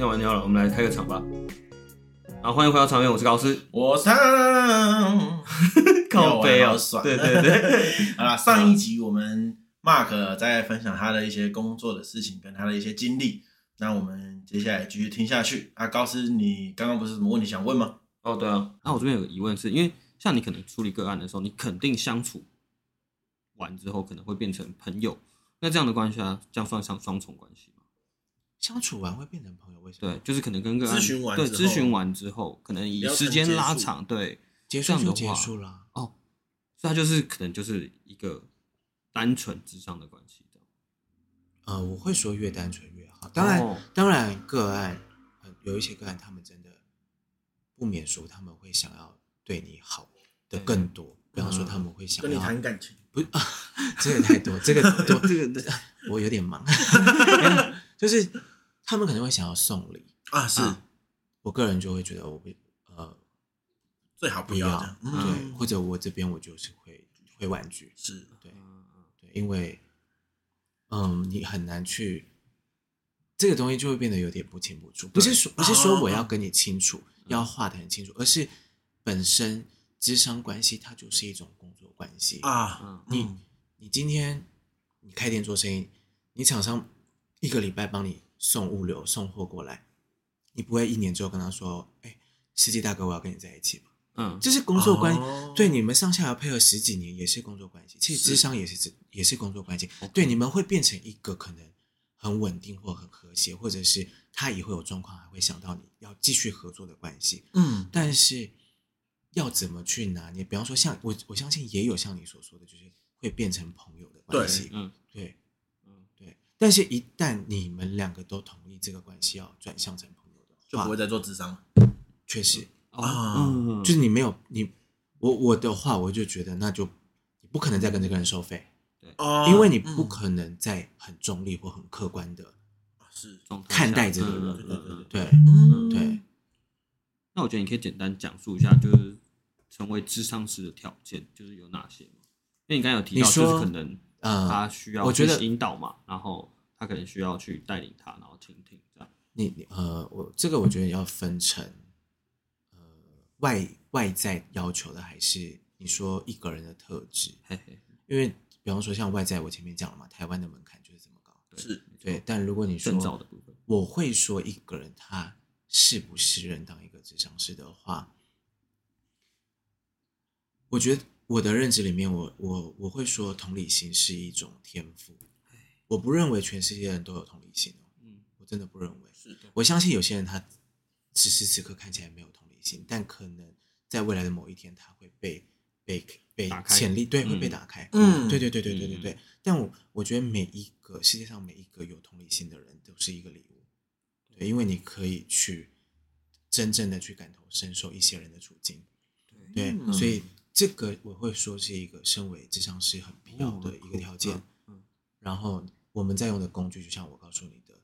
尿完尿了，我们来开个场吧。好，欢迎回到场面，我是高斯，我是汤，靠北啊，爽，对对对。好啦，上一集我们 Mark 在分享他的一些工作的事情跟他的一些经历，那我们接下来继续听下去。啊，高斯，你刚刚不是什么问题想问吗？哦，对啊。那我这边有个疑问是，因为像你可能处理个案的时候，你肯定相处完之后可能会变成朋友，那这样的关系啊，这样算上双重关系吗？相处完会变成朋友？为什么？对，就是可能跟个案咨询完对咨询完之后，可能以时间拉长，对结束就结束了。哦，所以他就是可能就是一个单纯之上的关系的。呃，我会说越单纯越好。当然，哦、当然个案有一些个案，他们真的不免说他们会想要对你好的更多。比方说，他们会想要跟你谈感情，不啊，这个太多，这个多，这个 我有点忙，就是他们可能会想要送礼啊，是我个人就会觉得我会呃最好不要，对，或者我这边我就是会会婉拒，是对对，因为嗯，你很难去这个东西就会变得有点不清不楚，不是说不是说我要跟你清楚，要画的很清楚，而是本身。智商关系，它就是一种工作关系啊。你你今天你开店做生意，你厂商一个礼拜帮你送物流送货过来，你不会一年之后跟他说：“哎，司机大哥，我要跟你在一起吗？”嗯，这是工作关系。对，你们上下要配合十几年，也是工作关系。其实智商也是也是工作关系。对，你们会变成一个可能很稳定或很和谐，或者是他以后有状况还会想到你要继续合作的关系。嗯，但是。要怎么去拿捏？比方说像，像我我相信也有像你所说的，就是会变成朋友的关系。嗯，对。但是，一旦你们两个都同意这个关系要转向成朋友的话，就不会再做智商。确实。啊，嗯、就是你没有你我我的话，我就觉得那就你不可能再跟这个人收费，对，因为你不可能再很中立或很客观的，是。看待这个人。对对对对，嗯，对。那我觉得你可以简单讲述一下，就是成为智商师的条件，就是有哪些吗？因为你刚才有提到，就是可能他需要我觉得引导嘛，然后他可能需要去带领他，然后倾听这样。你你呃，我这个我觉得要分成呃外外在要求的，还是你说一个人的特质？嘿嘿。因为比方说像外在，我前面讲了嘛，台湾的门槛就是这么高，是对。但如果你说我会说一个人他。适不适任当一个咨商师的话，我觉得我的认知里面我，我我我会说同理心是一种天赋。我不认为全世界人都有同理心哦，嗯，我真的不认为。是的，我相信有些人他此时此刻看起来没有同理心，但可能在未来的某一天他会被被被潜力对会被打开。嗯，对对对对对对对。但我我觉得每一个世界上每一个有同理心的人都是一个礼物。对，因为你可以去真正的去感同身受一些人的处境，对，对，所以这个我会说是一个身为智商师很必要的一个条件。嗯然后我们在用的工具，就像我告诉你的，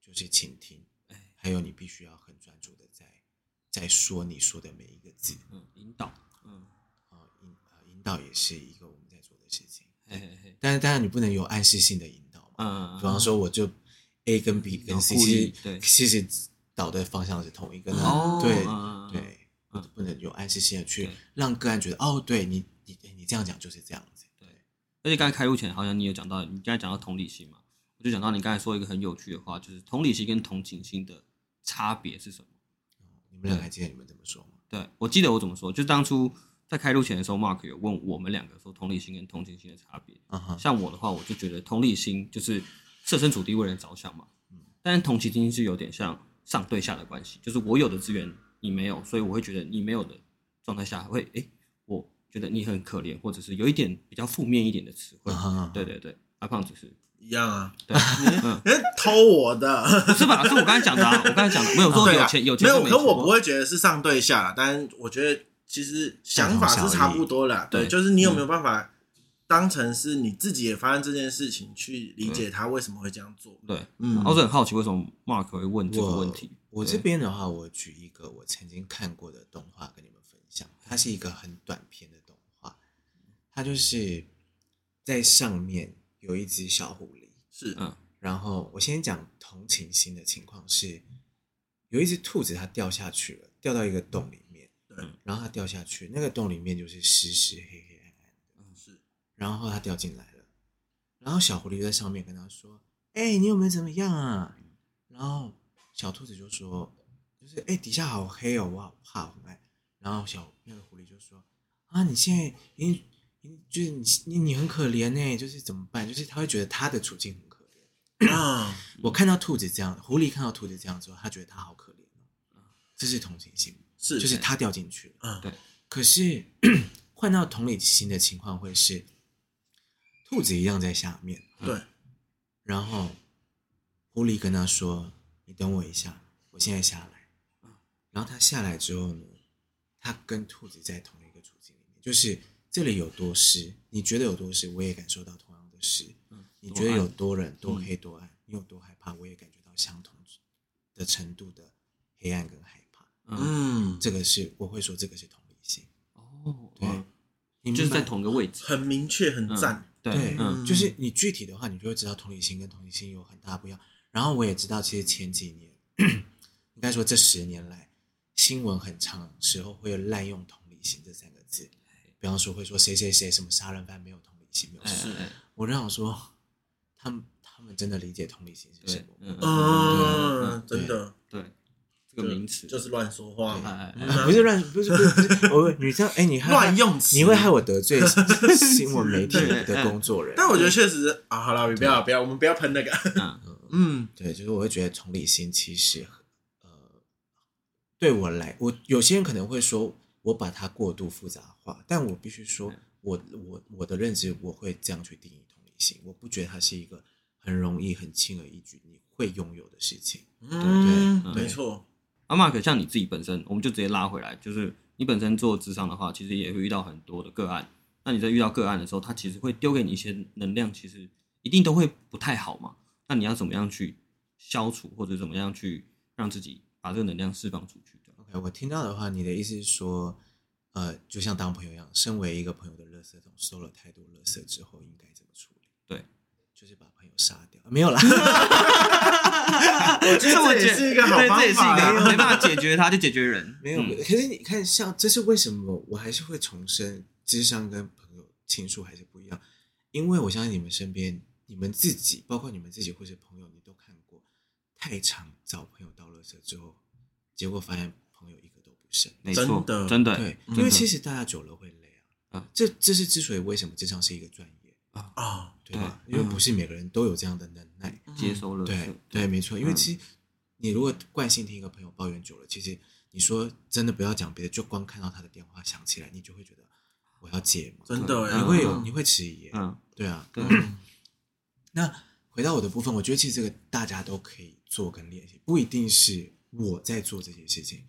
就是倾听，还有你必须要很专注的在在说你说的每一个字，嗯，引导，嗯，啊引啊引导也是一个我们在做的事情，但是当然你不能有暗示性的引导嘛，比方说我就。A 跟 B 跟 C 其实其实导的方向是同一个，哦对对，不能有暗示性的去让个案觉得哦，对你你你这样讲就是这样子。对，而且刚才开录前好像你有讲到，你刚才讲到同理心嘛，我就讲到你刚才说一个很有趣的话，就是同理心跟同情心的差别是什么？你们俩还记得你们怎么说吗？对，我记得我怎么说，就当初在开录前的时候，Mark 有问我们两个说同理心跟同情心的差别。像我的话，我就觉得同理心就是。设身处地为人着想嘛，嗯，但是同情心是有点像上对下的关系，就是我有的资源你没有，所以我会觉得你没有的状态下会，哎，我觉得你很可怜，或者是有一点比较负面一点的词汇，啊、对对对，阿胖子是一样啊，对，嗯、偷我的，是吧？是我刚才讲的、啊，我刚才讲的，没有说有钱有钱没有，可我不会觉得是上对下，但我觉得其实想法是差不多的，对，就是你有没有办法。当成是你自己也发生这件事情，去理解他为什么会这样做。对，嗯，我是很好奇为什么 Mark 会问这个问题。我，我这边的话，我举一个我曾经看过的动画跟你们分享。它是一个很短片的动画，它就是在上面有一只小狐狸，是，嗯，然后我先讲同情心的情况是，有一只兔子它掉下去了，掉到一个洞里面，对，然后它掉下去，那个洞里面就是湿湿黑黑然后它掉进来了，然后小狐狸在上面跟他说：“哎，你有没有怎么样啊？”然后小兔子就说：“就是哎，底下好黑哦，我好怕，很爱。”然后小那个狐狸就说：“啊，你现在你你就是你你你很可怜呢，就是怎么办？就是他会觉得他的处境很可怜啊。我看到兔子这样，狐狸看到兔子这样之后，他觉得他好可怜哦。这是同情心，是就是他掉进去了。嗯，对。可是 换到同理心的情况会是，兔子一样在下面，对。然后狐狸跟他说：“你等我一下，我现在下来。”然后他下来之后呢？他跟兔子在同一个处境里面，就是这里有多湿，你觉得有多湿，我也感受到同样的湿。嗯，你觉得有多冷、多黑、多暗，你有多害怕，我也感觉到相同的程度的黑暗跟害怕。嗯，这个是我会说，这个是同理心。哦，对，你就是在同一个位置，很明确，很赞。对，嗯，就是你具体的话，你就会知道同理心跟同理心有很大不一样。然后我也知道，其实前几年，应该说这十年来。新闻很长时候会有滥用同理心这三个字，比方说会说谁谁谁什么杀人犯没有同理心，没有事。我就想说，他们他们真的理解同理心是什么？嗯，真的，对，这个名词就是乱说话嘛，不是乱，不是不是，我你这样，哎，你乱用词，你会害我得罪 新闻媒体的工作人。但我觉得确实啊，好了，不要不要，我们不要喷那个。嗯，对，就是我会觉得同理心其实。对我来，我有些人可能会说我把它过度复杂化，但我必须说，我我我的认知，我会这样去定义同理心。我不觉得它是一个很容易、很轻而易举你会拥有的事情，嗯、对对？没错。阿 Mark，像你自己本身，我们就直接拉回来，就是你本身做咨商的话，其实也会遇到很多的个案。那你在遇到个案的时候，他其实会丢给你一些能量，其实一定都会不太好嘛。那你要怎么样去消除，或者怎么样去让自己把这个能量释放出去？OK，？我听到的话，你的意思是说，呃，就像当朋友一样，身为一个朋友的垃圾桶，收了太多垃圾之后，应该怎么处理？对，就是把朋友杀掉。没有啦，我觉得这也是一个好方法，这也是一个没办法解决他，就解决人。没有，可是你看，像这是为什么？我还是会重申，智商跟朋友倾诉还是不一样，因为我相信你们身边，你们自己，包括你们自己或者朋友，你都看过，太长找朋友到垃圾之后，结果发现。朋友一个都不剩，没错，的真的对，因为其实大家久了会累啊。这这是之所以为什么智商是一个专业啊啊，对吧？因为不是每个人都有这样的能耐接收了。对对，没错。因为其实你如果惯性听一个朋友抱怨久了，其实你说真的不要讲别的，就光看到他的电话响起来，你就会觉得我要接吗？真的，你会有你会迟疑。嗯，对啊。那回到我的部分，我觉得其实这个大家都可以做跟练习，不一定是。我在做这些事情，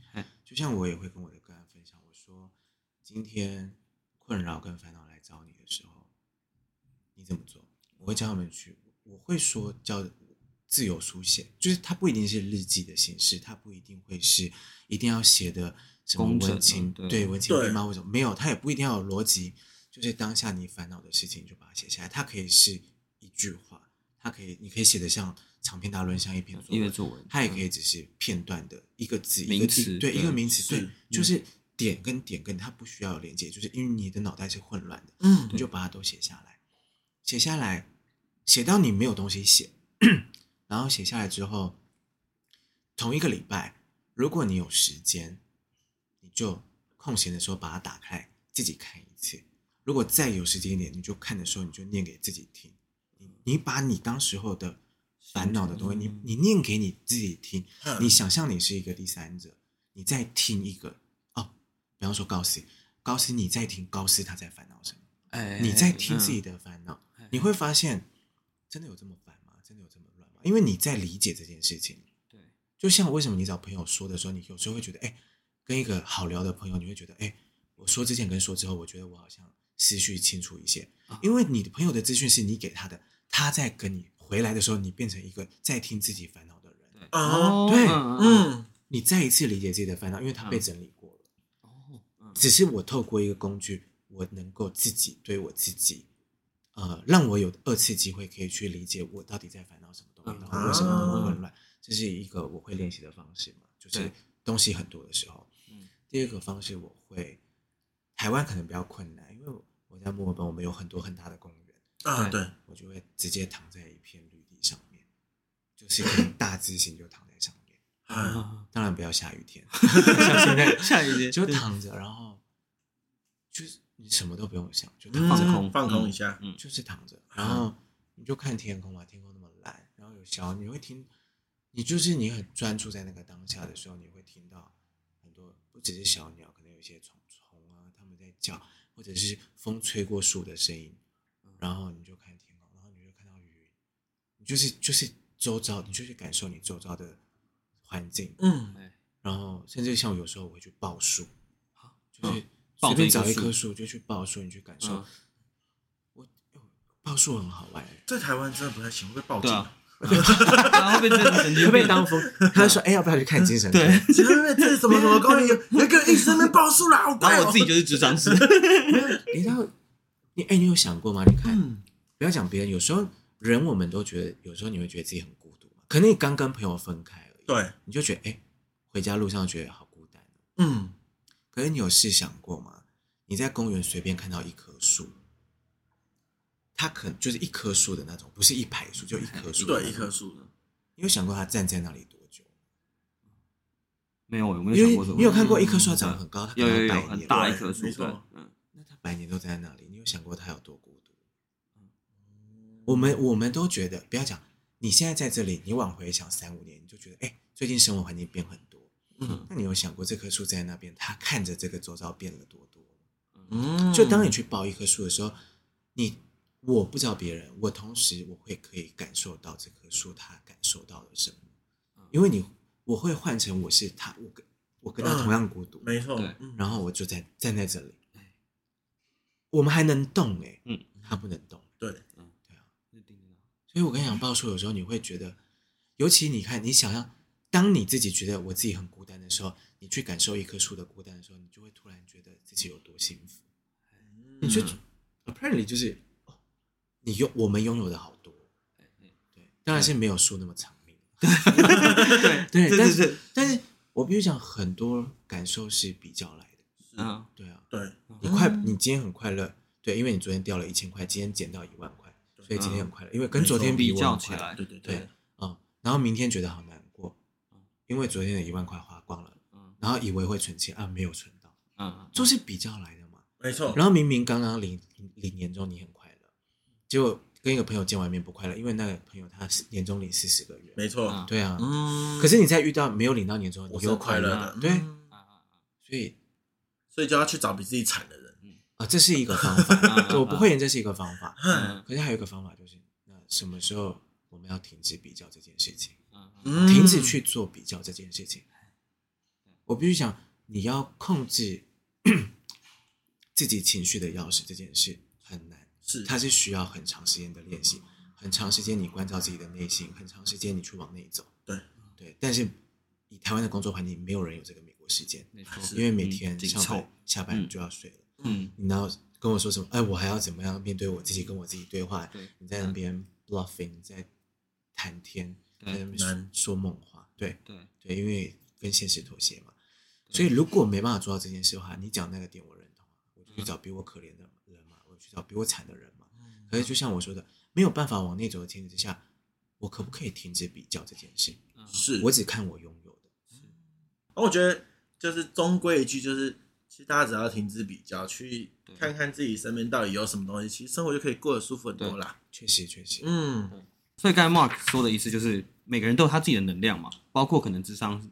就像我也会跟我的个案分享，我说今天困扰跟烦恼来找你的时候，你怎么做？我会教他们去，我会说叫自由书写，就是它不一定是日记的形式，它不一定会是一定要写的什么文情，对文情并茂或者没有，它也不一定要有逻辑，就是当下你烦恼的事情就把它写下来，它可以是一句话，它可以你可以写的像。长篇大论像一篇作文，它也可以只是片段的一个字，一个词，对，一个名词，对，就是点跟点跟它不需要有连接，就是因为你的脑袋是混乱的，嗯，你就把它都写下来，写下来，写到你没有东西写，然后写下来之后，同一个礼拜，如果你有时间，你就空闲的时候把它打开，自己看一次。如果再有时间一点，你就看的时候，你就念给自己听，你你把你当时候的。烦恼的东西，你你念给你自己听，你想象你是一个第三者，你再听一个哦，比方说高斯，高斯你在听高斯他在烦恼什么？哎，你在听自己的烦恼，你会发现真的有这么烦吗？真的有这么乱吗？因为你在理解这件事情。对，就像为什么你找朋友说的时候，你有时候会觉得，哎，跟一个好聊的朋友，你会觉得，哎，我说之前跟说之后，我觉得我好像思绪清楚一些，因为你的朋友的资讯是你给他的，他在跟你。回来的时候，你变成一个在听自己烦恼的人。哦，对，嗯，你再一次理解自己的烦恼，因为他被整理过了。哦，只是我透过一个工具，我能够自己对我自己，呃，让我有二次机会可以去理解我到底在烦恼什么东西，然后为什么那么混乱。这是一个我会练习的方式嘛？就是东西很多的时候。嗯，第二个方式我会，台湾可能比较困难，因为我在墨尔本，我们有很多很大的公园啊，对，我就会直接躺在一片绿地上面，就是大字型就躺在上面。啊，当然不要下雨天，像现在下雨天就躺着，然后就是你什么都不用想，就躺着空放空一下，嗯，就是躺着，然后你就看天空嘛，天空那么蓝，然后有小你会听。你就是你很专注在那个当下的时候，你会听到很多不只是小鸟，可能有一些虫虫啊，它们在叫，或者是风吹过树的声音，然后你就看天空，然后你就看到云，你就是就是周遭，你就去感受你周遭的环境，嗯，然后甚至像有时候我会去抱树，就是随便找一棵树就去抱树，你去感受，我抱树很好玩，在台湾真的不太行，会被抱紧。然后被这神经被当风，他就说：“哎，要不要去看精神科？”对，这是什么什么公园有有一个人一直在那边报数啦。然后我自己就是智障师。你知道，你哎，你有想过吗？你看，不要讲别人，有时候人我们都觉得，有时候你会觉得自己很孤独，可能你刚跟朋友分开而已，对，你就觉得哎，回家路上觉得好孤单。嗯，可是你有试想过吗？你在公园随便看到一棵树。它可能就是一棵树的那种，不是一排树，就一棵树。对，一棵树的。你有想过它站在那里多久？没有，我没有想过。你有看过一棵树长得很高，它有有有很大一棵树，嗯，那它百年都在那里，你有想过它有多孤独？我们我们都觉得，不要讲，你现在在这里，你往回想三五年，你就觉得，哎，最近生活环境变很多。嗯，那你有想过这棵树在那边，它看着这个周遭变了多多？嗯，就当你去抱一棵树的时候，你。我不知道别人，我同时我会可以感受到这棵树它感受到了什么，因为你我会换成我是他，我跟我跟他同样孤独，没错，然后我就在站在这里，我们还能动哎，嗯，他不能动，对，嗯，对啊，所以我跟你讲，抱树有时候你会觉得，尤其你看，你想要当你自己觉得我自己很孤单的时候，你去感受一棵树的孤单的时候，你就会突然觉得自己有多幸福，你就 apparently 就是。你拥我们拥有的好多，对，当然是没有树那么长命，对对，但是但是我必须讲，很多感受是比较来的，嗯，对啊，对，你快，你今天很快乐，对，因为你昨天掉了一千块，今天捡到一万块，所以今天很快乐，因为跟昨天比较起来，对对对，嗯，然后明天觉得好难过，因为昨天的一万块花光了，然后以为会存钱啊，没有存到，嗯，就是比较来的嘛，没错，然后明明刚刚领领年终，你很快乐。结果跟一个朋友见完面不快乐，因为那个朋友他是年终领四十个月，没错，对啊，嗯。可是你在遇到没有领到年终，你又快乐的，对，所以所以就要去找比自己惨的人，啊，这是一个方法，我不会演这是一个方法，可是还有一个方法就是，那什么时候我们要停止比较这件事情，停止去做比较这件事情，我必须想，你要控制 自己情绪的钥匙这件事很难。是，它是需要很长时间的练习，很长时间你关照自己的内心，很长时间你去往内走。对对，但是以台湾的工作环境，没有人有这个美国时间，因为每天上班下班就要睡了。嗯，你然后跟我说什么？哎，我还要怎么样面对我自己，跟我自己对话？对你在那边 bluffing，你在谈天，在那边说说梦话。对对对，因为跟现实妥协嘛。所以如果没办法做到这件事的话，你讲那个点我认同，我就去找比我可怜的人嘛，我去。找比我惨的人嘛，可是就像我说的，没有办法往内走的前提之下，我可不可以停止比较这件事？是我只看我拥有的。是，我觉得就是终归一句，就是其实大家只要停止比较，去看看自己身边到底有什么东西，其实生活就可以过得舒服很多啦。确实，确实，嗯。所以刚才 Mark 说的意思就是，每个人都有他自己的能量嘛，包括可能智商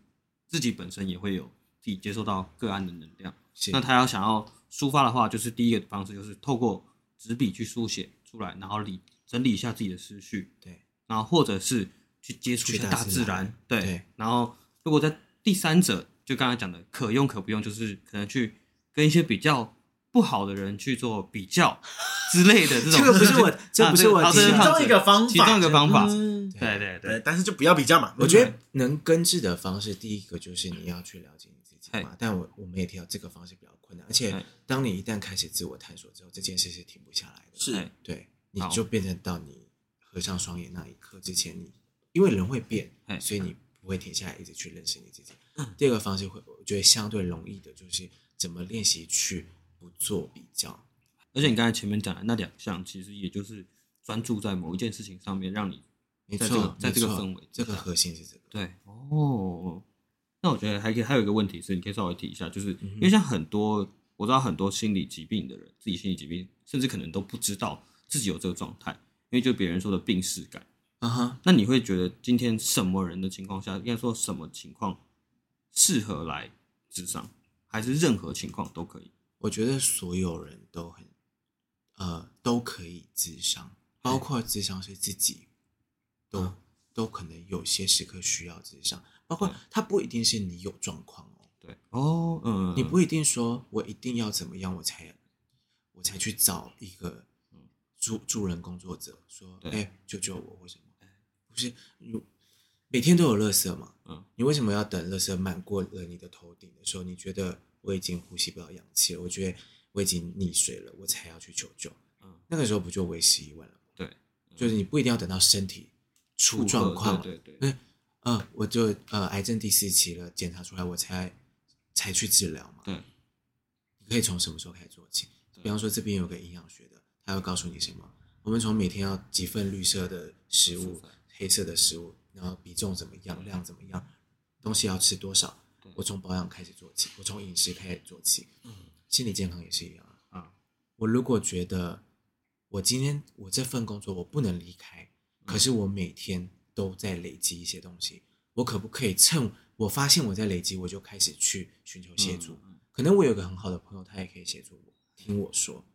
自己本身也会有自己接受到个案的能量。那他要想要抒发的话，就是第一个方式就是透过。纸笔去书写出来，然后理整理一下自己的思绪，对，然后或者是去接触一下大自然，对，对，然后如果在第三者，就刚才讲的可用可不用，就是可能去跟一些比较不好的人去做比较之类的这种，这个不是我，这不是我其中一个方法，其中一个方法，对对对，但是就不要比较嘛。我觉得能根治的方式，第一个就是你要去了解你自己嘛。但我我们也提到这个方式比较困难。而且，当你一旦开始自我探索之后，这件事是停不下来的。是，对，你就变成到你合上双眼那一刻之前，你因为人会变，所以你不会停下来一直去认识你自己。嗯、第二个方式会，我觉得相对容易的就是怎么练习去不做比较。而且你刚才前面讲的那两项，其实也就是专注在某一件事情上面，让你在这个在这个氛围，这个核心是这个。对哦，那我觉得还可以，还有一个问题是，你可以稍微提一下，就是因为像很多我知道很多心理疾病的人，自己心理疾病，甚至可能都不知道自己有这个状态，因为就别人说的病视感。啊哈，那你会觉得今天什么人的情况下，应该说什么情况适合来智商，还是任何情况都可以？我觉得所有人都很。呃，都可以自伤，包括咨商是自己，都、嗯、都可能有些时刻需要咨商，包括他不一定是你有状况哦，对哦，嗯，你不一定说我一定要怎么样，我才我才去找一个助助人工作者说，哎、欸，救救我，或什么？不是，每天都有垃圾嘛，嗯，你为什么要等垃圾满过了你的头顶的时候，你觉得我已经呼吸不到氧气了？我觉得。我已经溺水了，我才要去求救。嗯，那个时候不就为时已晚了吗？对，就是你不一定要等到身体出状况，对对对，嗯，我就呃癌症第四期了，检查出来我才才去治疗嘛。对，你可以从什么时候开始做起？比方说这边有个营养学的，他会告诉你什么？我们从每天要几份绿色的食物，黑色的食物，然后比重怎么样，量怎么样，东西要吃多少？我从保养开始做起，我从饮食开始做起。嗯。心理健康也是一样啊！我如果觉得我今天我这份工作我不能离开，可是我每天都在累积一些东西，我可不可以趁我发现我在累积，我就开始去寻求协助？可能我有个很好的朋友，他也可以协助我，听我说。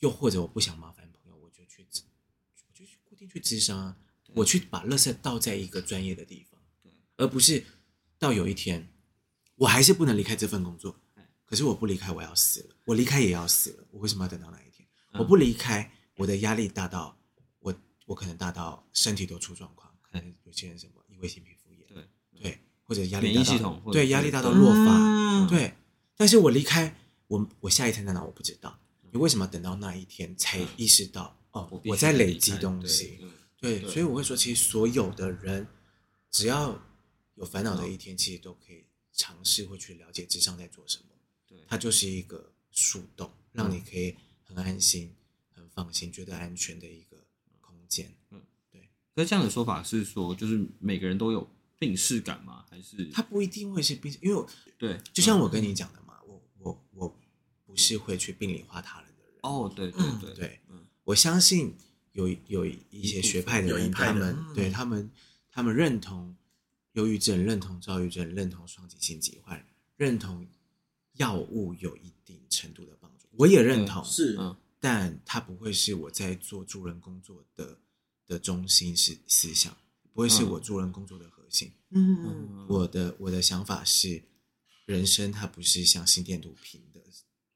又或者我不想麻烦朋友，我就去，我就去固定去咨商啊，我去把垃圾倒在一个专业的地方，而不是到有一天我还是不能离开这份工作。可是我不离开，我要死了。我离开也要死了。我为什么要等到那一天？嗯、我不离开，我的压力大到我，我可能大到身体都出状况。可能有些人什么异位性皮肤炎，对对，或者压力大到对压力大到落发，嗯、对。但是我离开，我我下一天在哪？我不知道。你为什么要等到那一天才意识到？嗯、哦，我在累积东西。对，所以我会说，其实所有的人，只要有烦恼的一天，其实都可以尝试会去了解智商在做什么。对它就是一个树洞，让你可以很安心、很放心、觉得安全的一个空间。嗯，对。那这样的说法是说，就是每个人都有病视感吗？还是他不一定会是病？因为对，就像我跟你讲的嘛，我我我不是会去病理化他人的人。哦，对对对对，嗯，我相信有有一些学派的人，他们对他们他们认同忧郁症，认同躁郁症，认同双极性疾患，认同。药物有一定程度的帮助，我也认同，是，但它不会是我在做助人工作的的中心是思想，不会是我助人工作的核心。嗯，嗯，我的我的想法是，人生它不是像心电图平的，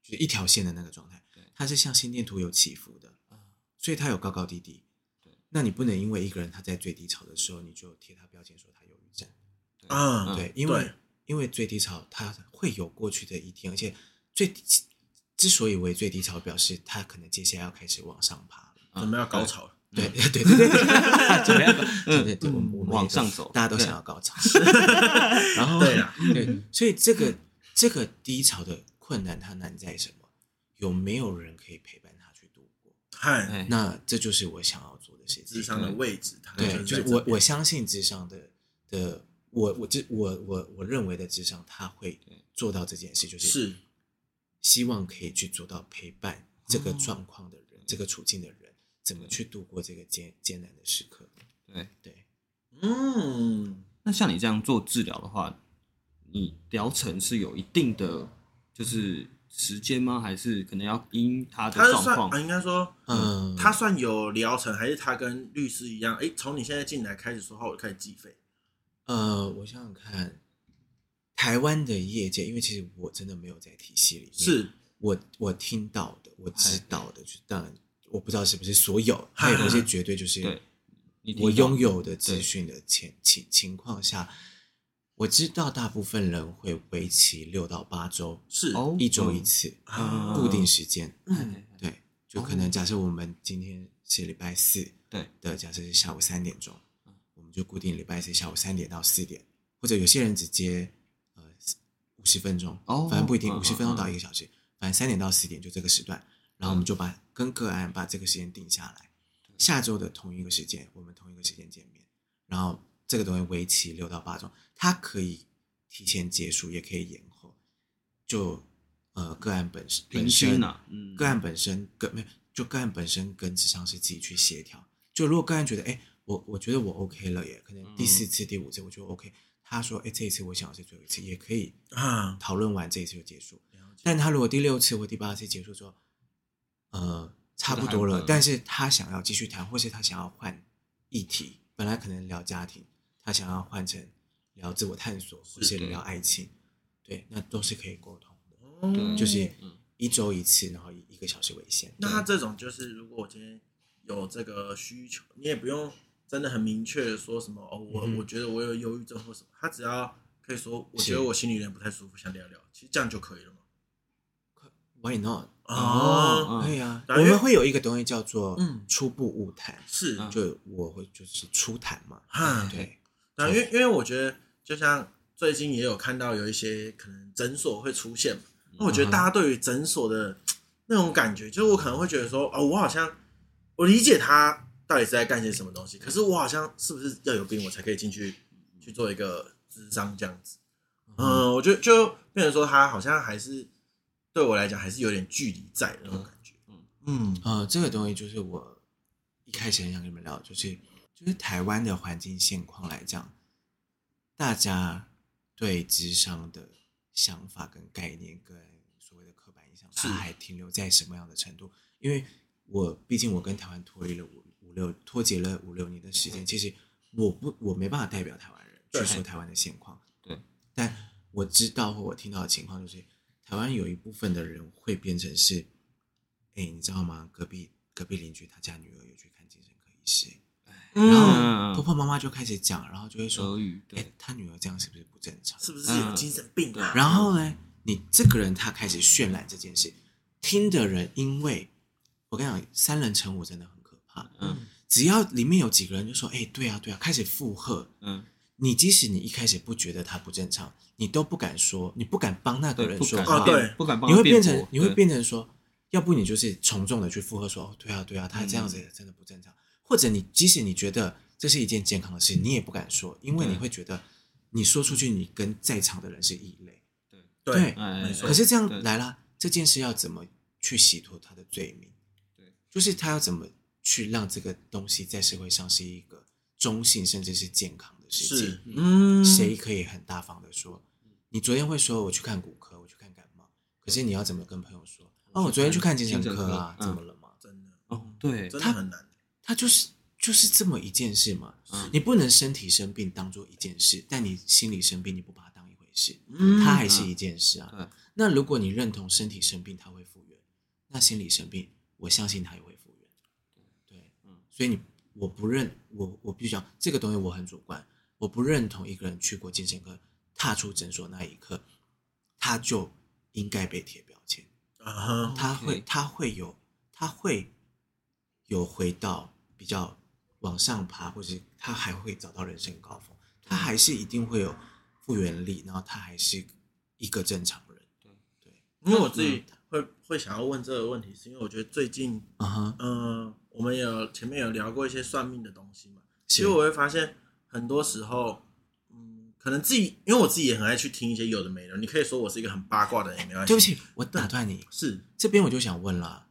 就是一条线的那个状态，它是像心电图有起伏的，所以它有高高低低。对，那你不能因为一个人他在最低潮的时候，你就贴他标签说他。啊，对，因为。因为最低潮，它会有过去的一天，而且最之所以为最低潮，表示它可能接下来要开始往上爬了，准备要高潮了。对对对对对，准备要对对对，我们往上走，大家都想要高潮。然后对啊，对，所以这个这个低潮的困难，它难在什么？有没有人可以陪伴他去度过？嗨，那这就是我想要做的事情。智商的位置，对，就是我我相信智商的的。我我这我我我认为的咨商，他会做到这件事，就是是希望可以去做到陪伴这个状况的人，这个处境的人，怎么去度过这个艰艰难的时刻。对对，嗯，那像你这样做治疗的话，你疗程是有一定的就是时间吗？还是可能要因他的状况？啊，应该说，嗯，他算有疗程，还是他跟律师一样？哎，从你现在进来开始说话，我就开始计费。呃，我想想看，台湾的业界，因为其实我真的没有在体系里面，是我我听到的，我知道的，就当然我不知道是不是所有，还有一些绝对就是我拥有的资讯的前情情况下，我知道大部分人会为期六到八周，是一周一次，固定时间，对，就可能假设我们今天是礼拜四，对的，假设是下午三点钟。就固定礼拜四下午三点到四点，或者有些人只接呃五十分钟，哦，反正不一定，五十分钟到一个小时，反正三点到四点就这个时段，然后我们就把跟个案把这个时间定下来，下周的同一个时间，我们同一个时间见面，然后这个东西为期六到八周，它可以提前结束，也可以延后，就呃个案本身本身嗯，个案本身跟没有，就个案本身跟智商是自己去协调，就如果个案觉得哎。我我觉得我 OK 了耶，可能第四次、嗯、第五次我就 OK。他说：“哎，这一次我想要是最后一次，也可以啊。”讨论完这一次就结束。但他如果第六次或第八次结束之后，呃，差不多了，但是他想要继续谈，或是他想要换议题，本来可能聊家庭，他想要换成聊自我探索，或是聊爱情，对，那都是可以沟通的。对，就是一周一次，然后以一个小时为限。那他这种就是，如果我今天有这个需求，你也不用。真的很明确的说什么哦，我我觉得我有忧郁症或什么，他只要可以说，我觉得我心里有点不太舒服，想聊聊，其实这样就可以了吗？Why not？哦，可以啊。我们会有一个东西叫做初步晤谈，是，就我会就是初谈嘛。对。那因为因为我觉得，就像最近也有看到有一些可能诊所会出现嘛，那我觉得大家对于诊所的 那种感觉，就是我可能会觉得说，哦，我好像我理解他。到底是在干些什么东西？可是我好像是不是要有病，我才可以进去去做一个智商这样子？嗯，我觉得就变成说，他好像还是对我来讲还是有点距离在的那种感觉。嗯嗯呃，这个东西就是我一开始很想跟你们聊，就是就是台湾的环境现况来讲，大家对智商的想法跟概念跟所谓的刻板印象，它还停留在什么样的程度？因为我毕竟我跟台湾脱离了我。五六脱节了五六年的时间，其实我不我没办法代表台湾人去说台湾的现况，对。但我知道或我听到的情况就是，台湾有一部分的人会变成是，哎，你知道吗？隔壁隔壁邻居他家女儿有去看精神科医师，然后婆婆妈妈就开始讲，然后就会说，哎，他女儿这样是不是不正常？是不是有精神病啊？然后呢，你这个人他开始渲染这件事，听的人因为我跟你讲，三人成虎真的很。嗯，只要里面有几个人就说，哎，对啊，对啊，开始附和。嗯，你即使你一开始不觉得他不正常，你都不敢说，你不敢帮那个人说话，对，不敢帮。你会变成，你会变成说，要不你就是从众的去附和说，哦，对啊，对啊，他这样子真的不正常。或者你即使你觉得这是一件健康的事，你也不敢说，因为你会觉得你说出去，你跟在场的人是异类。对对，没错。可是这样来了，这件事要怎么去洗脱他的罪名？对，就是他要怎么。去让这个东西在社会上是一个中性甚至是健康的事情。嗯，谁可以很大方的说，你昨天会说我去看骨科，我去看感冒，可是你要怎么跟朋友说？哦，我昨天去看精神科啊，怎么了吗？真的哦，对，真的很难。他就是就是这么一件事嘛。你不能身体生病当做一件事，但你心理生病你不把它当一回事，它还是一件事啊。那如果你认同身体生病它会复原，那心理生病我相信它也会。所以你我不认我我必须讲这个东西我很主观，我不认同一个人去过精神科，踏出诊所那一刻，他就应该被贴标签啊，他会他会有他会有回到比较往上爬，或者他还会找到人生高峰，他还是一定会有复原力，然后他还是一个正常人。对对，因为我自己会会想要问这个问题，是因为我觉得最近嗯。呃我们有前面有聊过一些算命的东西嘛？其实我会发现，很多时候，嗯，可能自己，因为我自己也很爱去听一些有的没的。你可以说我是一个很八卦的人，没关系。对不起，我打断你。是这边我就想问了：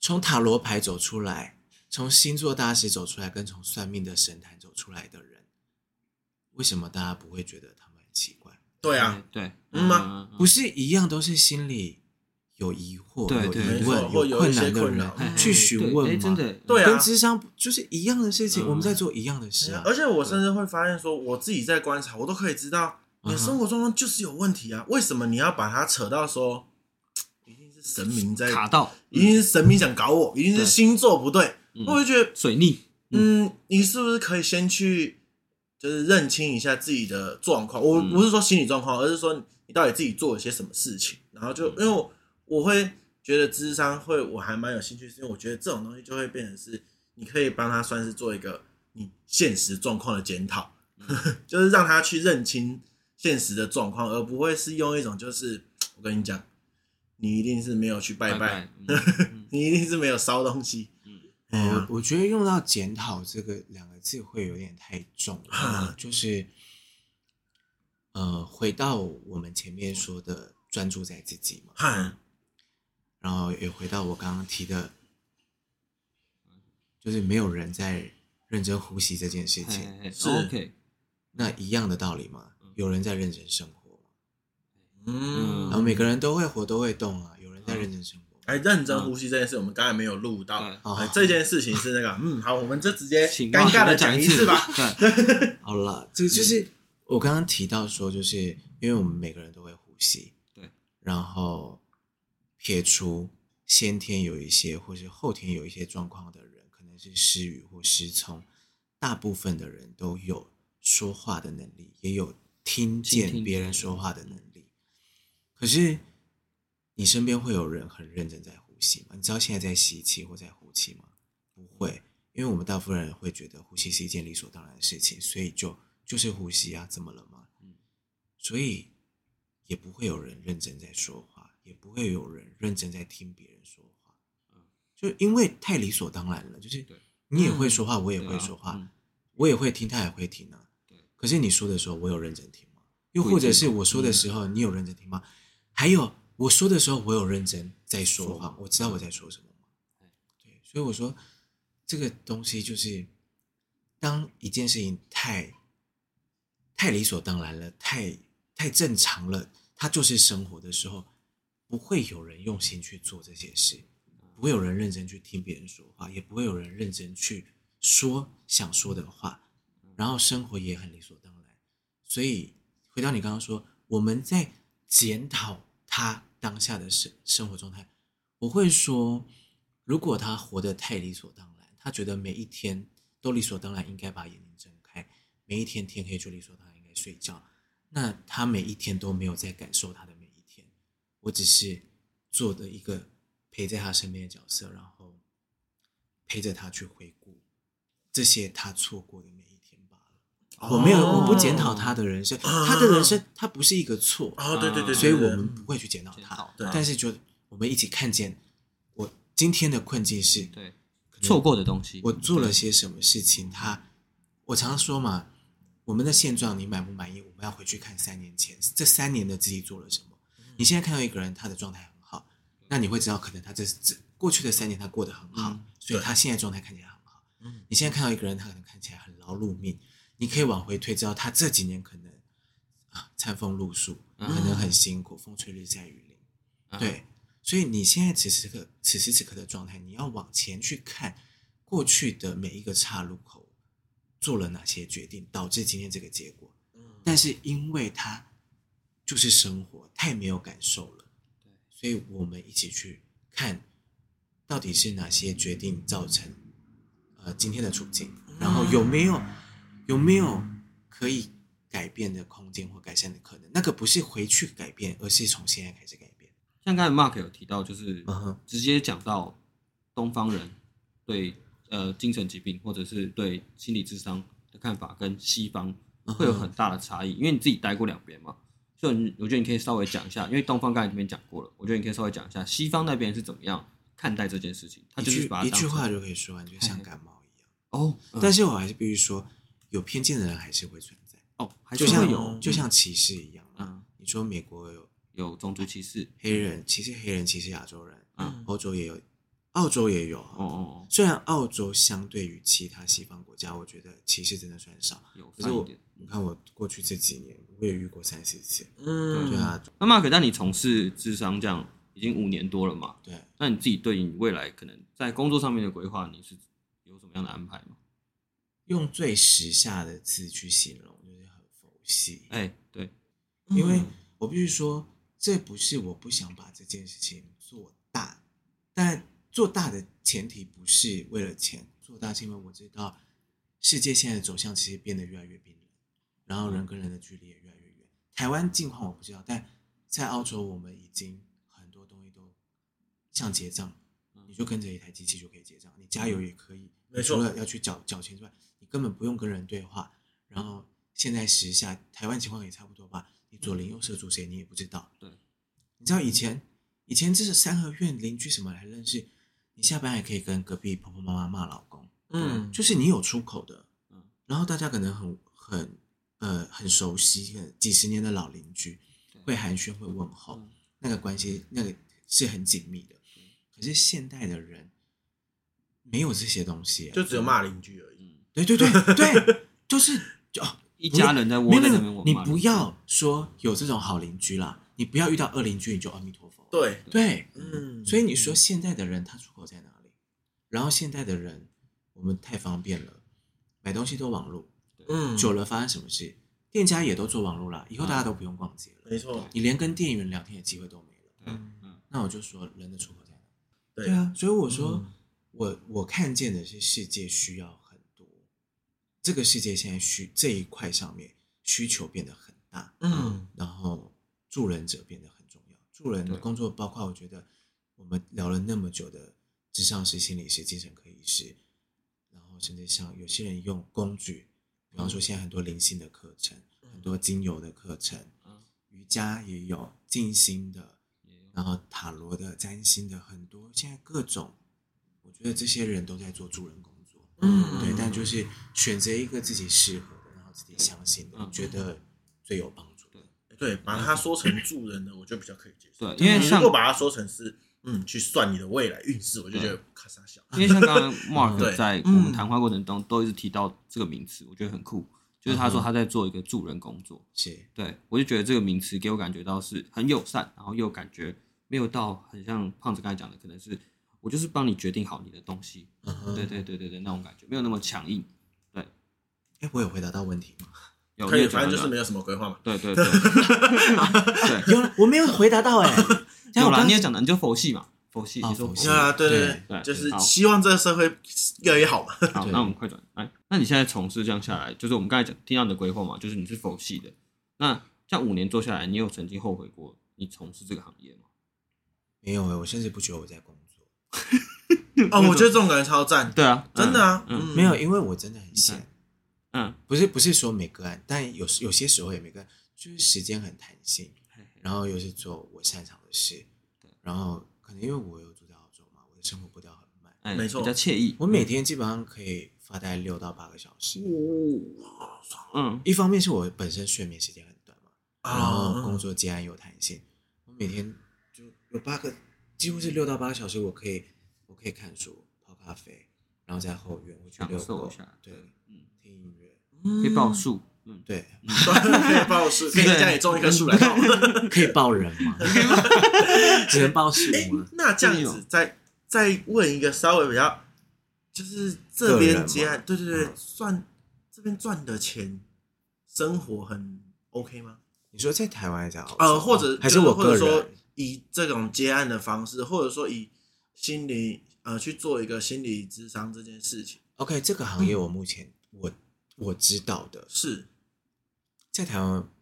从塔罗牌走出来，从星座大师走出来，跟从算命的神坛走出来的人，为什么大家不会觉得他们很奇怪？对啊，对，嗯吗？不是一样，都是心里。有疑惑、有疑问、有困难的人去询问真的，对啊，跟智商就是一样的事情，我们在做一样的事啊。而且我甚至会发现，说我自己在观察，我都可以知道你的生活状况就是有问题啊。为什么你要把它扯到说，一定是神明在卡到，一定是神明想搞我，一定是星座不对。我会觉得水逆。嗯，你是不是可以先去就是认清一下自己的状况？我不是说心理状况，而是说你到底自己做了些什么事情，然后就因为我。我会觉得智商会，我还蛮有兴趣，是因为我觉得这种东西就会变成是，你可以帮他算是做一个你现实状况的检讨，就是让他去认清现实的状况，而不会是用一种就是我跟你讲，你一定是没有去拜拜，拜拜嗯、你一定是没有烧东西。嗯，我我觉得用到检讨这个两个字会有点太重了，嗯、就是呃，回到我们前面说的专注在自己嘛，嗯、然后也回到我刚刚提的，就是没有人在认真呼吸这件事情，嘿嘿是 OK，那一样的道理嘛，有人在认真生活，嗯，然后每个人都会活都会动啊，有人在认真生活。哎，认真呼吸这件事，我们刚才没有录到。哎，这件事情是那个，嗯，好，我们就直接尴尬的讲一次吧。好了，这个就是我刚刚提到说，就是因为我们每个人都会呼吸，对。然后撇除先天有一些或是后天有一些状况的人，可能是失语或失聪，大部分的人都有说话的能力，也有听见别人说话的能力。可是。你身边会有人很认真在呼吸吗？你知道现在在吸气或在呼气吗？不会，因为我们大部分人会觉得呼吸是一件理所当然的事情，所以就就是呼吸啊，怎么了吗？嗯，所以也不会有人认真在说话，也不会有人认真在听别人说话。嗯，就因为太理所当然了，就是你也会说话，我也会说话，我也会听，他也会听啊。对，可是你说的时候，我有认真听吗？又或者是我说的时候，你有认真听吗？还有。我说的时候，我有认真在说话，我知道我在说什么吗？对，所以我说这个东西就是，当一件事情太太理所当然了，太太正常了，它就是生活的时候，不会有人用心去做这些事，不会有人认真去听别人说话，也不会有人认真去说想说的话，然后生活也很理所当然。所以回到你刚刚说，我们在检讨。他当下的生生活状态，我会说，如果他活得太理所当然，他觉得每一天都理所当然应该把眼睛睁开，每一天天黑就理所当然应该睡觉，那他每一天都没有在感受他的。我只是做的一个陪在他身边的角色，然后陪着他去回顾这些他错过的每一天罢了。我没有，我不检讨他的人生，他的人生他不是一个错啊，对对对，所以我们不会去检讨他。但是就我们一起看见，我今天的困境是，对，错过的东西，我做了些什么事情？他，我常常说嘛，我们的现状你满不满意？我们要回去看三年前，这三年的自己做了什么？你现在看到一个人，他的状态很好，那你会知道，可能他这这过去的三年他过得很好，所以他现在状态看起来很好。你现在看到一个人，他可能看起来很劳碌命。你可以往回推，知道他这几年可能啊，餐风露宿，可能很辛苦，风吹日晒雨淋。嗯、对，所以你现在此时此刻、此时此刻的状态，你要往前去看过去的每一个岔路口做了哪些决定，导致今天这个结果。但是因为他就是生活太没有感受了，对，所以我们一起去看到底是哪些决定造成呃今天的处境，然后有没有。有没有可以改变的空间或改善的可能？那个不是回去改变，而是从现在开始改变。像刚才 Mark 有提到，就是直接讲到东方人对呃精神疾病或者是对心理智商的看法跟西方会有很大的差异，因为你自己待过两边嘛，所以我觉得你可以稍微讲一下。因为东方刚才这边讲过了，我觉得你可以稍微讲一下西方那边是怎么样看待这件事情。他就是把一句话就可以说完，就像感冒一样。哦，但是我还是必须说。有偏见的人还是会存在哦，就像有，就像歧视一样。嗯，你说美国有有种族歧视，黑人歧视黑人，歧视亚洲人。嗯，欧洲也有，澳洲也有。哦哦哦。虽然澳洲相对于其他西方国家，我觉得歧视真的算少。有，可是我你看我过去这几年，我也遇过三四次。嗯，对啊。那 Mark，那你从事智商这样已经五年多了嘛？对。那你自己对你未来可能在工作上面的规划，你是有什么样的安排吗？用最时下的字去形容，就是很佛系。哎，对，因为我必须说，这不是我不想把这件事情做大，但做大的前提不是为了钱，做大是因为我知道世界现在的走向其实变得越来越冰冷，然后人跟人的距离也越来越远。台湾近况我不知道，但在澳洲我们已经很多东西都像结账，你就跟着一台机器就可以结账，你加油也可以，除了要去缴缴钱之外。你根本不用跟人对话，然后现在时下台湾情况也差不多吧？你左邻右舍住谁，你也不知道。对，你知道以前以前这是三合院邻居什么来认识，你下班还可以跟隔壁婆婆妈妈骂老公，嗯，就是你有出口的，嗯，然后大家可能很很呃很熟悉，几十年的老邻居会寒暄会问候，那个关系那个是很紧密的。可是现代的人没有这些东西，就只有骂邻居而已。对对对对，就是就一家人在窝在那边，你不要说有这种好邻居啦，你不要遇到恶邻居，你就阿弥陀佛。对对，嗯。所以你说现在的人他出口在哪里？然后现在的人我们太方便了，买东西都网络，嗯，久了发生什么事，店家也都做网络了，以后大家都不用逛街了。没错，你连跟店员聊天的机会都没了。嗯嗯。那我就说人的出口在哪。对啊，所以我说，嗯、我我看见的是世界需要很多，这个世界现在需这一块上面需求变得很大，嗯，然后助人者变得很重要。助人的工作包括，我觉得我们聊了那么久的咨商师、心理师、精神科医师，然后甚至像有些人用工具，比方说现在很多灵性的课程，嗯、很多精油的课程，嗯、瑜伽也有静心的。然后塔罗的、占星的很多，现在各种，我觉得这些人都在做助人工作，嗯，对，但就是选择一个自己适合的，然后自己相信的，觉得最有帮助的，对，把它说成助人的，我就比较可以接受。对，因为如果把它说成是，嗯，去算你的未来运势，我就觉得咔嚓小。因为像刚刚 Mark 在我们谈话过程中都一直提到这个名词，我觉得很酷，就是他说他在做一个助人工作，是，对，我就觉得这个名词给我感觉到是很友善，然后又感觉。没有到很像胖子刚才讲的，可能是我就是帮你决定好你的东西，对、uh. 对对对对，那种感觉没有那么强硬。对，哎，我有回答到问题吗？有，可以，反正就是没有什么规划嘛。对对 对，有了，我没有回答到哎，有啦，你也讲的，你就佛系嘛，佛系，你说佛系。啊，对对对，就是希望这个社会越来越好嘛。好，那我们快转来，那你现在从事这样下来，就是我们刚才讲听到你的规划嘛，就是你是佛系的，那像五年做下来，你有曾经后悔过你从事这个行业吗？没有哎，我甚至不觉得我在工作。哦，我觉得这种感觉超赞。对啊，真的啊，没有，因为我真的很闲。嗯，不是不是说每个案，但有有些时候也没个案，就是时间很弹性，然后又是做我擅长的事。对，然后可能因为我有住在澳洲嘛，我的生活步调很慢，没错，比较惬意。我每天基本上可以发呆六到八个小时。嗯，一方面是我本身睡眠时间很短嘛，然后工作既然有弹性，我每天就。有八个，几乎是六到八个小时，我可以，我可以看书、泡咖啡，然后在后院我去遛狗，对，嗯，听音乐，可以抱树，嗯，对，可以抱树，可以在家里种一棵树来抱，可以抱人吗？只能抱树吗？那这样子，再再问一个稍微比较，就是这边接案，对对对，赚这边赚的钱，生活很 OK 吗？你说在台湾这样，呃，或者还是我个人。以这种接案的方式，或者说以心理呃去做一个心理咨商这件事情。OK，这个行业我目前、嗯、我我知道的是，在台湾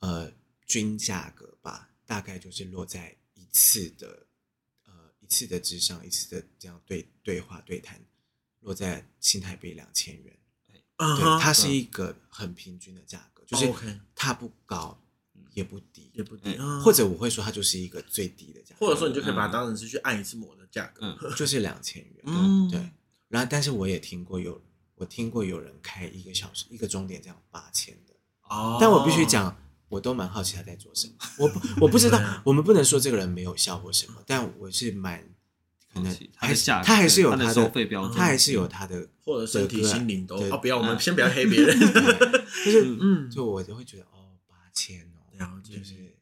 呃均价格吧，大概就是落在一次的呃一次的之上，一次的这样对对话对谈，落在新台币两千元。Uh huh, 对，它是一个很平均的价格，就是它不高。也不低，也不低，或者我会说它就是一个最低的价格，或者说你就可以把它当成是去按一次摩的价格，就是两千元。嗯，对。然后，但是我也听过有，我听过有人开一个小时一个钟点这样八千的。哦。但我必须讲，我都蛮好奇他在做什么。我不，我不知道，我们不能说这个人没有效或什么，但我是蛮可能还是他还是有他的收费标准，他还是有他的或者身体心灵都。哦，不要，我们先不要黑别人。就是嗯，就我就会觉得哦，八千哦。然后就是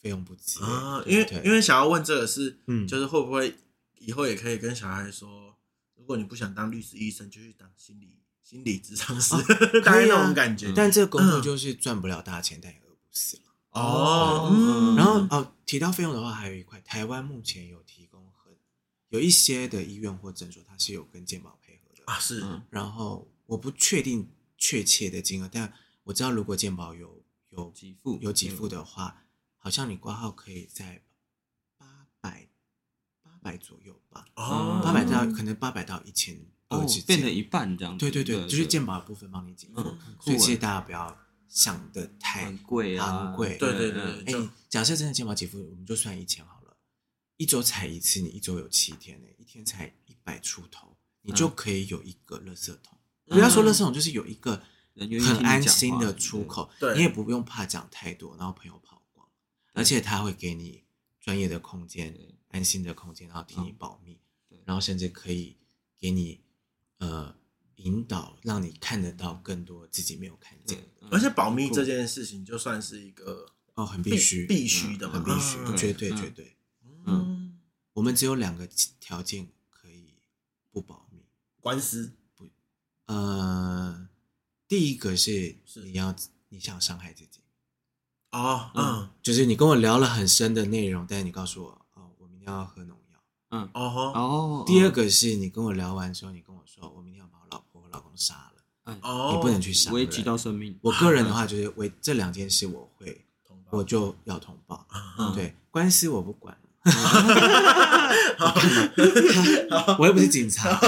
费用不低啊，因为因为想要问这个是，嗯，就是会不会以后也可以跟小孩说，如果你不想当律师、医生，就去当心理心理智商师，大概那种感觉。但这个工作就是赚不了大钱，但也饿不死了。哦，然后哦，提到费用的话，还有一块，台湾目前有提供很有一些的医院或诊所，它是有跟健保配合的啊，是。然后我不确定确切的金额，但我知道如果健保有。有给付，有给付的话，好像你挂号可以在八百八百左右吧。哦，八百到可能八百到一千二之间，变成一半这样。对对对，就是健保的部分帮你给付。所以其实大家不要想的太贵啊，昂贵。对对对，哎，假设真的健保给付，我们就算一千好了，一周采一次，你一周有七天呢，一天才一百出头，你就可以有一个垃圾桶。不要说垃圾桶，就是有一个很安心的出口，你也不用怕讲太多，然后朋友跑光，而且他会给你专业的空间，安心的空间，然后替你保密，然后甚至可以给你呃。引导让你看得到更多自己没有看见，而且保密这件事情就算是一个哦，很必须必须的，很必须，绝对绝对。嗯，我们只有两个条件可以不保密，官司不，呃，第一个是你要你想伤害自己，哦，嗯，就是你跟我聊了很深的内容，但是你告诉我哦，我明天要喝农药，嗯，哦哦，第二个是你跟我聊完之后，你跟我说我明天要把我。老婆、我老公杀了，哦，你不能去杀，危及到生命。我个人的话就是为这两件事，我会，我就要通报。对，官司我不管，我又不是警察，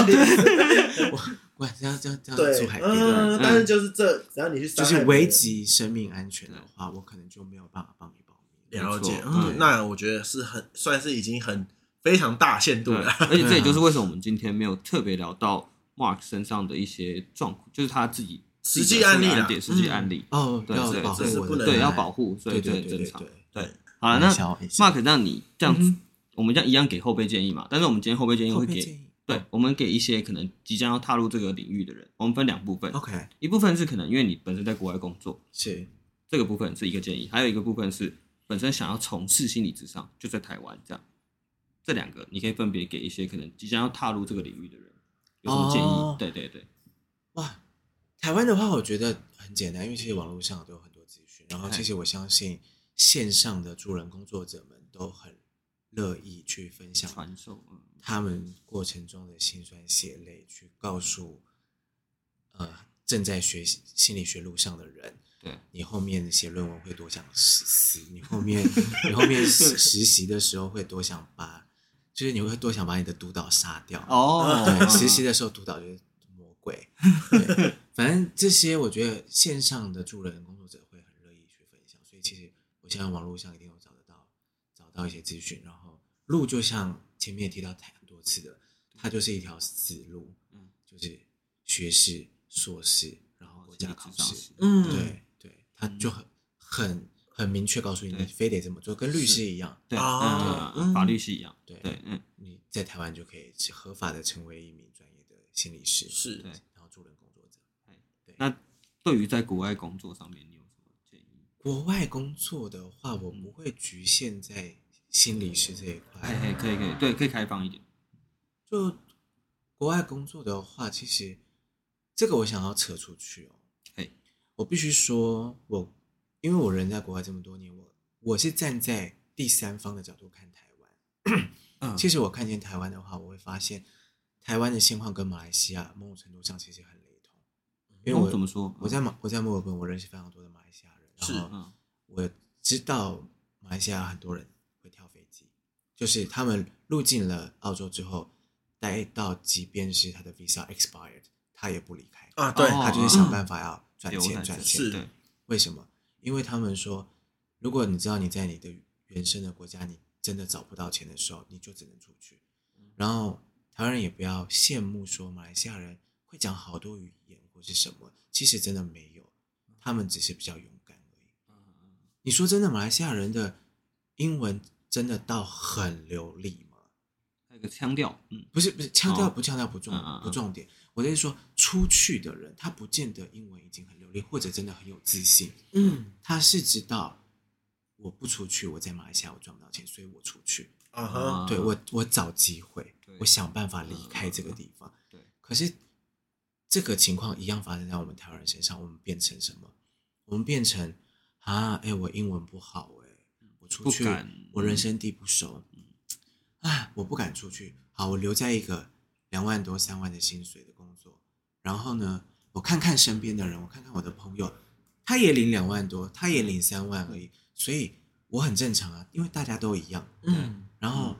我管这样这样这样做海边。但是就是这，只要你去，就是危及生命安全的话，我可能就没有办法帮你保密。了解，那我觉得是很算是已经很非常大限度的，而且这也就是 为什么我们今天没有特别聊到。Mark 身上的一些状况，就是他自己实际案例啊，实际案例哦，对对对，对要保护，所以这很正常。对，好了，那 Mark 让你这样子，我们这样一样给后辈建议嘛？但是我们今天后辈建议会给，对，我们给一些可能即将要踏入这个领域的人，我们分两部分。OK，一部分是可能因为你本身在国外工作，是这个部分是一个建议，还有一个部分是本身想要从事心理咨商，就在台湾这样，这两个你可以分别给一些可能即将要踏入这个领域的人。有什么建议？Oh, 对对对，哇，台湾的话，我觉得很简单，因为其实网络上都有很多资讯，然后其实我相信线上的助人工作者们都很乐意去分享传授他们过程中的辛酸血泪，去告诉呃正在学习心理学路上的人，对你后面写论文会多想死，你后面你后面 实实习的时候会多想把。就是你会多想把你的督导杀掉哦。对，实习的时候督导就是魔鬼。对，反正这些我觉得线上的助人工作者会很乐意去分享，所以其实我现在网络上一定有找得到，找到一些资讯。然后路就像前面也提到太多次的，它就是一条死路，嗯，就是学士、硕士，然后国家考试，嗯，对对，它就很很。很明确告诉你，你非得这么做，跟律师一样，对，法律是一样，对，嗯，你在台湾就可以合法的成为一名专业的心理师，是，对，然后助人工作者，对。那对于在国外工作上面，你有什么建议？国外工作的话，我不会局限在心理师这一块，哎哎，可以可以，对，可以开放一点。就国外工作的话，其实这个我想要扯出去哦，哎，我必须说，我。因为我人在国外这么多年，我我是站在第三方的角度看台湾。嗯，其实我看见台湾的话，我会发现台湾的现况跟马来西亚某种程度上其实很雷同。因为我怎么说？我在马我在墨尔本，我认识非常多的马来西亚人。是，然后我知道马来西亚很多人会跳飞机，就是他们入境了澳洲之后，待到即便是他的 visa expired，他也不离开啊。对，他就是想办法要赚钱赚钱。是的，为什么？因为他们说，如果你知道你在你的原生的国家，你真的找不到钱的时候，你就只能出去。然后台湾人也不要羡慕说马来西亚人会讲好多语言或是什么，其实真的没有，他们只是比较勇敢而已。你说真的，马来西亚人的英文真的到很流利吗？还有个腔调，嗯，不是不是腔调不腔调不重不重点。我就是说，出去的人他不见得英文已经很流利，或者真的很有自信。嗯，他是知道我不出去，我在马来西亚我赚不到钱，所以我出去。啊哈，对我我找机会，我想办法离开这个地方。对，可是这个情况一样发生在我们台湾人身上，我们变成什么？我们变成啊，哎，我英文不好，哎，我出去，我人生地不熟，啊，我不敢出去。好，我留在一个两万多、三万的薪水的工作，然后呢，我看看身边的人，我看看我的朋友，他也领两万多，他也领三万而已，所以我很正常啊，因为大家都一样。嗯，然后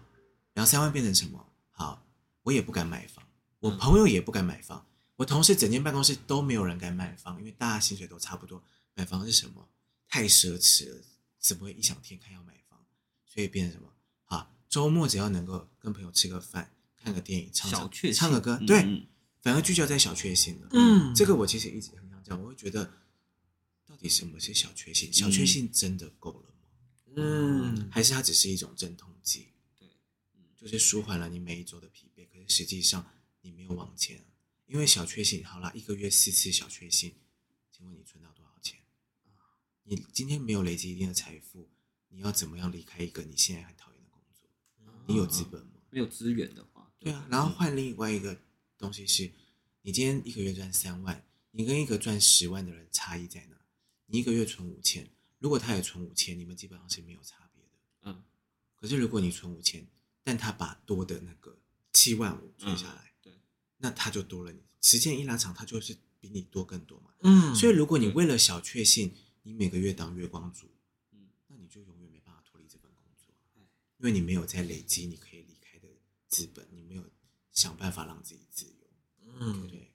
两三万变成什么？好，我也不敢买房，我朋友也不敢买房，我同事整间办公室都没有人敢买房，因为大家薪水都差不多，买房是什么？太奢侈了，怎么会异想天开要买房？所以变成什么？啊，周末只要能够跟朋友吃个饭、看个电影、唱唱唱个歌，嗯、对，反而聚焦在小确幸了。嗯，这个我其实一直很想讲，我会觉得，到底什么是小确幸？小确幸真的够了吗？嗯，还是它只是一种镇痛剂？对，就是舒缓了你每一周的疲惫，可是实际上你没有往前。因为小确幸，好啦，一个月四次小确幸，请问你存到多少钱？你今天没有累积一定的财富，你要怎么样离开一个你现在很讨厌的工作？你有资本吗？没有资源的话，对啊。然后换另外一个东西是，你今天一个月赚三万，你跟一个赚十万的人差异在哪？你一个月存五千，如果他也存五千，你们基本上是没有差别的。嗯。可是如果你存五千，但他把多的那个七万五存下来。对那他就多了你，时间一拉长，他就是比你多更多嘛。嗯，所以如果你为了小确幸，你每个月当月光族，嗯，那你就永远没办法脱离这份工作，因为你没有在累积你可以资本，你没有想办法让自己自由，嗯，对。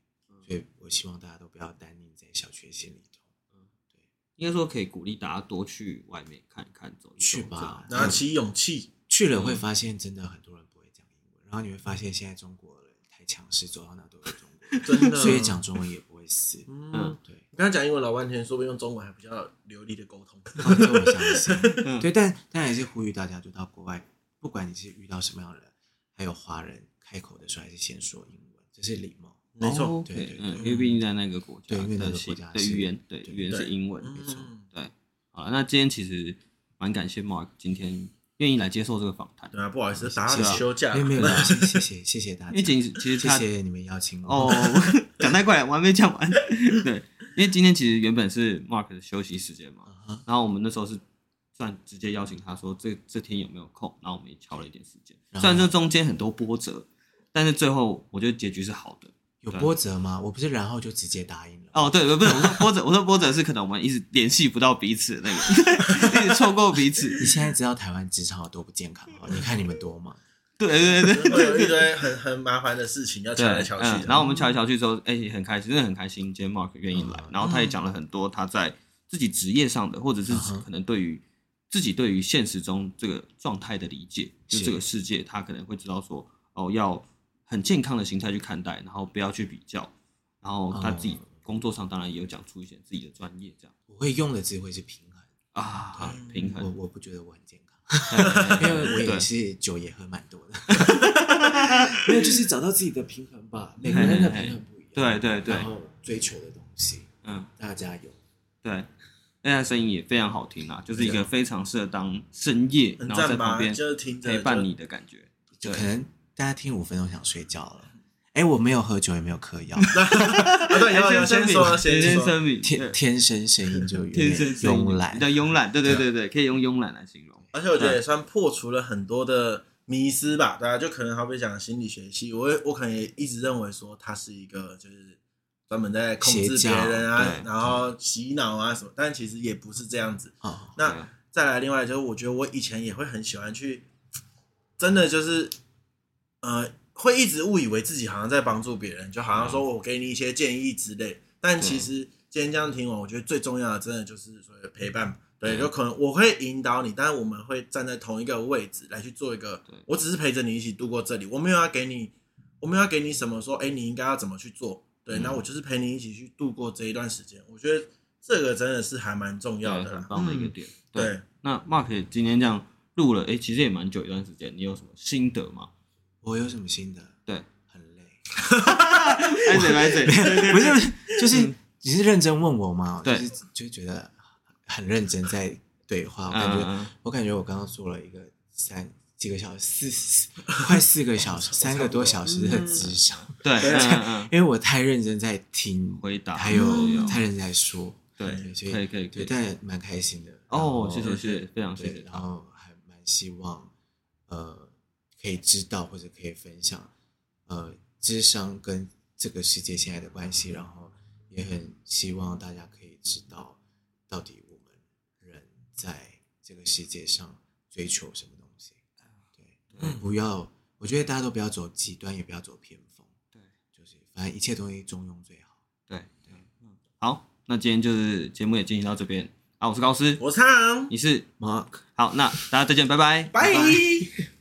所以我希望大家都不要单宁在小确幸里头，嗯，对。应该说可以鼓励大家多去外面看一看，走一走，去吧，拿起勇气去了，会发现真的很多人不会讲英文，然后你会发现现在中国人太。强势走到哪都是中国，真的，所以讲中文也不会死。嗯，对。你刚才讲英文老半天，说不定用中文还比较流利的沟通。这我相信。对，但但还是呼吁大家，就到国外，不管你是遇到什么样的人，还有华人开口的时候，还是先说英文，这是礼貌。没错，对对，嗯，因为毕竟在那个国家，对，因为那个国家的语言，对，语言是英文，没错。对，好，那今天其实蛮感谢 Mark 今天。愿意来接受这个访谈，对啊，不好意思，打扰你休假，没有没有，谢谢谢谢大家，因为其实其实谢谢你们邀请我。哦，讲太快了，我还没讲完。对，因为今天其实原本是 Mark 的休息时间嘛，然后我们那时候是算直接邀请他说这这天有没有空，然后我们也敲了一点时间。虽然这中间很多波折，但是最后我觉得结局是好的。有波折吗？我不是然后就直接答应了。哦，对，不是，我说波折，我说波折是可能我们一直联系不到彼此那个，一直错过彼此。你现在知道台湾职场有多不健康吗？你看你们多吗？对对对，会有一堆很很麻烦的事情要敲来敲去。然后我们敲来敲去之后，哎，很开心，真的很开心。今天 Mark 愿意来，然后他也讲了很多他在自己职业上的，或者是可能对于自己对于现实中这个状态的理解，就这个世界，他可能会知道说，哦，要。很健康的心态去看待，然后不要去比较，然后他自己工作上当然也有讲出一些自己的专业，这样。我会用的词汇是平衡啊，平衡。我我不觉得我很健康，因为我也是酒也喝蛮多的。没有，就是找到自己的平衡吧。每个人的平衡不一样，对对对。然后追求的东西，嗯，大家加油。对，那他声音也非常好听啊，就是一个非常适合当深夜，然后在旁边陪伴你的感觉，就可能。大家听五分钟想睡觉了，哎，我没有喝酒，也没有嗑药。对，先先说，先声明，天天生声音就天生慵懒，叫慵懒，对对对对，可以用慵懒来形容。而且我觉得也算破除了很多的迷思吧，大家就可能好比讲心理学系，我我可能也一直认为说它是一个就是专门在控制别人啊，然后洗脑啊什么，但其实也不是这样子。那再来另外就是，我觉得我以前也会很喜欢去，真的就是。呃，会一直误以为自己好像在帮助别人，就好像说我给你一些建议之类。但其实今天这样听完，我觉得最重要的，真的就是所谓的陪伴。对，有可能我会引导你，但是我们会站在同一个位置来去做一个。我只是陪着你一起度过这里，我没有要给你，我没有要给你什么说，哎，你应该要怎么去做？对，那我就是陪你一起去度过这一段时间。我觉得这个真的是还蛮重要的，很棒的一个点。对，那 Mark 今天这样录了，哎，其实也蛮久一段时间，你有什么心得吗？我有什么心得？对，很累。来嘴来嘴，不是，就是你是认真问我吗？对，就觉得很认真在对话。我感觉，我感觉我刚刚做了一个三几个小时，四 快四个小时，三个多小时的智商。对，因为我太认真在听回答，还有太认真在说。对，所以可以可以，对，但蛮开心的。哦，谢谢谢谢，非常谢谢。然后还蛮希望，呃。可以知道或者可以分享，呃，智商跟这个世界现在的关系，然后也很希望大家可以知道，到底我们人在这个世界上追求什么。不要，我觉得大家都不要走极端，也不要走偏锋。对，就是反正一切东西中庸最好。对对，嗯，好，那今天就是节目也进行到这边。啊，我是高斯，我是汤，你是 Mark，好，那大家再见，拜。拜，拜。